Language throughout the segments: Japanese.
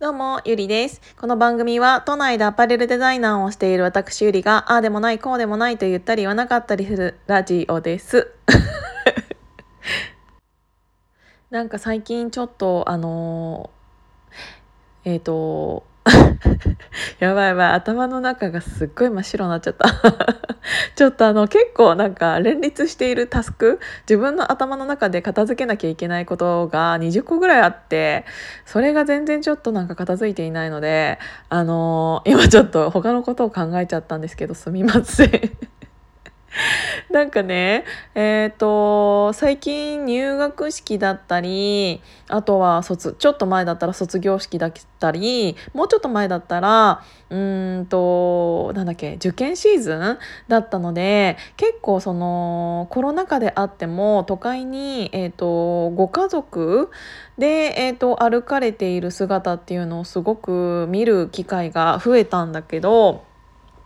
どうも、ゆりです。この番組は、都内でアパレルデザイナーをしている私ゆりが、ああでもない、こうでもないと言ったり言わなかったりするラジオです。なんか最近ちょっと、あのーえっ、と、やばいやばい、頭の中がすっごい真っ白になっちゃった。ちょっとあの結構なんか連立しているタスク自分の頭の中で片付けなきゃいけないことが20個ぐらいあってそれが全然ちょっとなんか片付いていないのであのー今ちょっと他のことを考えちゃったんですけどすみません。なんかねえっ、と最近入学式だったりあとは卒ちょっと前だったら卒業式だったりもうちょっと前だったらうんとなんだっけ受験シーズンだったので結構そのコロナ禍であっても都会に、えー、とご家族で、えー、と歩かれている姿っていうのをすごく見る機会が増えたんだけど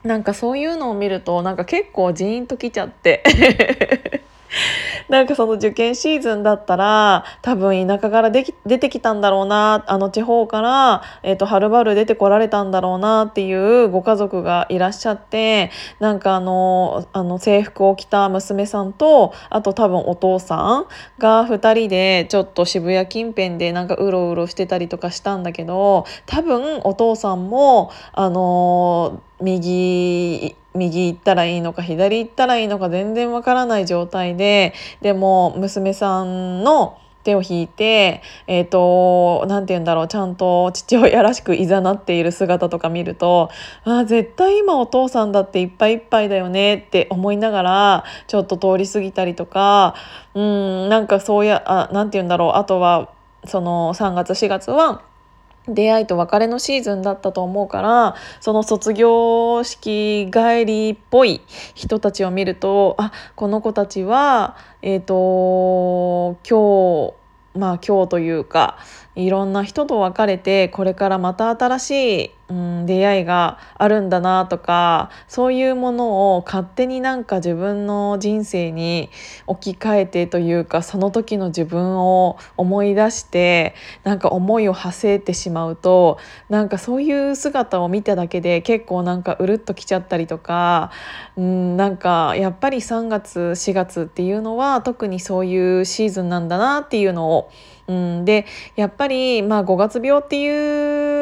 なんかそういうのを見るとなんか結構ジーンときちゃって。なんかその受験シーズンだったら多分田舎からでき出てきたんだろうなあの地方から、えー、とはるばる出てこられたんだろうなっていうご家族がいらっしゃってなんかあのあの制服を着た娘さんとあと多分お父さんが2人でちょっと渋谷近辺でなんかうろうろしてたりとかしたんだけど多分お父さんもあの右右行ったらいいのか左行ったらいいのか全然わからない状態ででも娘さんの手を引いてえっ、と何て言うんだろうちゃんと父親らしくいざなっている姿とか見るとあ絶対今お父さんだっていっぱいいっぱいだよねって思いながらちょっと通り過ぎたりとかうんなんかそうやあなんて言うんだろうあとはその3月4月は出会いと別れのシーズンだったと思うからその卒業式帰りっぽい人たちを見るとあこの子たちはえっ、と今日まあ今日というかいろんな人と別れてこれからまた新しい、うん、出会いがあるんだなとかそういうものを勝手になんか自分の人生に置き換えてというかその時の自分を思い出してなんか思いを馳せてしまうとなんかそういう姿を見ただけで結構なんかうるっときちゃったりとか、うん、なんかやっぱり3月4月っていうのは特にそういうシーズンなんだなっていうのをうん、でやっぱり、まあ、5月病っていう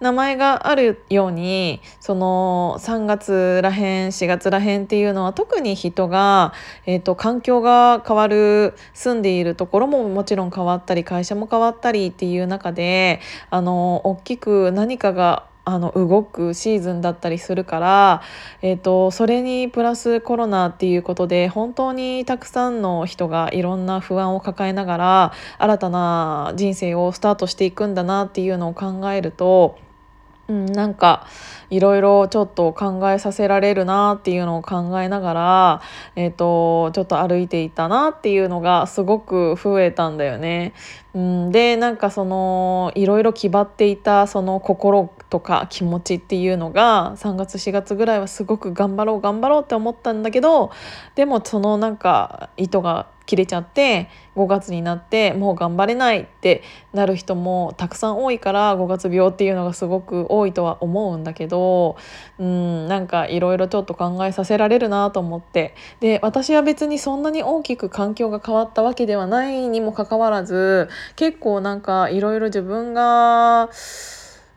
名前があるようにその3月らへん4月らへんっていうのは特に人が、えー、と環境が変わる住んでいるところももちろん変わったり会社も変わったりっていう中であの大きく何かがあの動くシーズンだったりするから、えー、とそれにプラスコロナっていうことで本当にたくさんの人がいろんな不安を抱えながら新たな人生をスタートしていくんだなっていうのを考えると、うん、なんかいろいろちょっと考えさせられるなっていうのを考えながら、えー、とちょっと歩いていたなっていうのがすごく増えたんだよね。うん、でなんかそのいろいろ気張っていたその心とか気持ちっていうのが3月4月ぐらいはすごく頑張ろう頑張ろうって思ったんだけどでもそのなんか糸が切れちゃって5月になってもう頑張れないってなる人もたくさん多いから5月病っていうのがすごく多いとは思うんだけどうんなんかいろいろちょっと考えさせられるなと思って。で私は別にそんなに大きく環境が変わったわけではないにもかかわらず結構なんかいろいろ自分が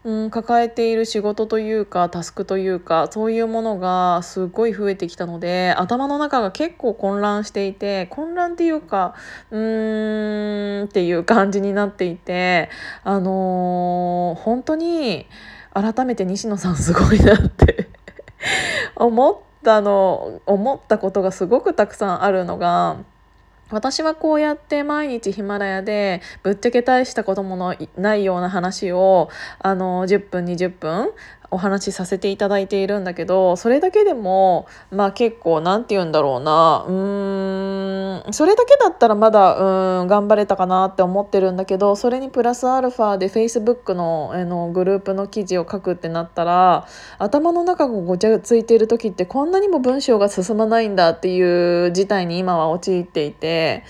うん、抱えている仕事というかタスクというかそういうものがすごい増えてきたので頭の中が結構混乱していて混乱っていうかうーんっていう感じになっていてあのー本当に改めて西野さんすごいなって 思ったの思ったことがすごくたくさんあるのが。私はこうやって毎日ヒマラヤでぶっちゃけ大したことものないような話をあの10分20分お話しさせていただいているんだけどそれだけでもまあ結構何て言うんだろうな。うーんそれだけだったらまだうん頑張れたかなって思ってるんだけどそれにプラスアルファで Facebook のあのグループの記事を書くってなったら頭の中がごちゃついている時ってこんなにも文章が進まないんだっていう事態に今は陥っていて。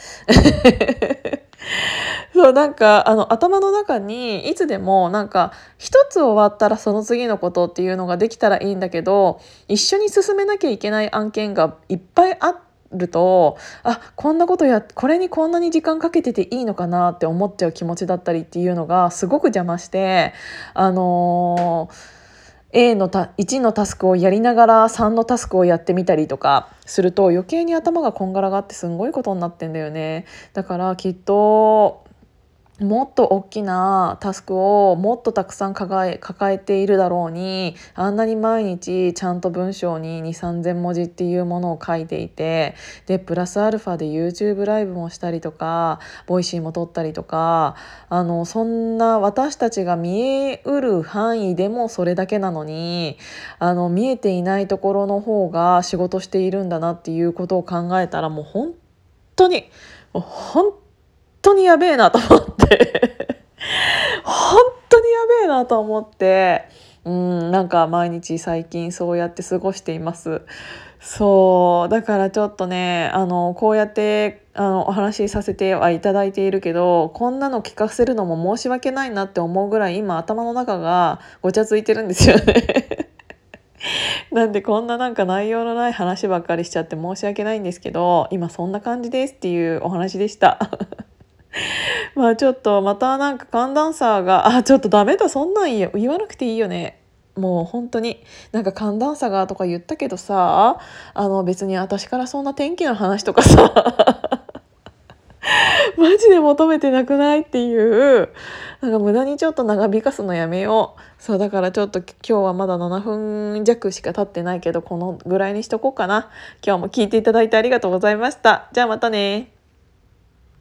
そうなんかあの頭の中にいつでもなんか一つ終わったらその次のことっていうのができたらいいんだけど一緒に進めなきゃいけない案件がいっぱいあるとあこんなことやこれにこんなに時間かけてていいのかなって思っちゃう気持ちだったりっていうのがすごく邪魔してあのー A のた1のタスクをやりながら3のタスクをやってみたりとかすると余計に頭がこんがらがってすんごいことになってんだよね。だからきっともっと大きなタスクをもっとたくさん抱え抱えているだろうにあんなに毎日ちゃんと文章に2,3,000文字っていうものを書いていてでプラスアルファで YouTube ライブもしたりとかVoicy も撮ったりとかあのそんな私たちが見えうる範囲でもそれだけなのにあの見えていないところの方が仕事しているんだなっていうことを考えたらもう本当に本当当にやべえなと思って。本当にやべえなと思って。うんなんか毎日最近そうやって過ごしています。そうだからちょっとねあのこうやってあのお話しさせてはいただいているけどこんなの聞かせるのも申し訳ないなって思うぐらい今頭の中がごちゃついてるんですよね。なんでこんななんか内容のない話ばっかりしちゃって申し訳ないんですけど今そんな感じですっていうお話でした。まあちょっとまたなんか寒暖差があちょっとダメだそんなん言わなくていいよね。もう本当になんか寒暖差がとか言ったけどさあの別に私からそんな天気の話とかさ マジで求めてなくないっていうなんか無駄にちょっと長引かすのやめよう。そうだからちょっと今日はまだ7分弱しか経ってないけどこのぐらいにしとこうかな。今日も聞いていただいてありがとうございました。じゃあまたね。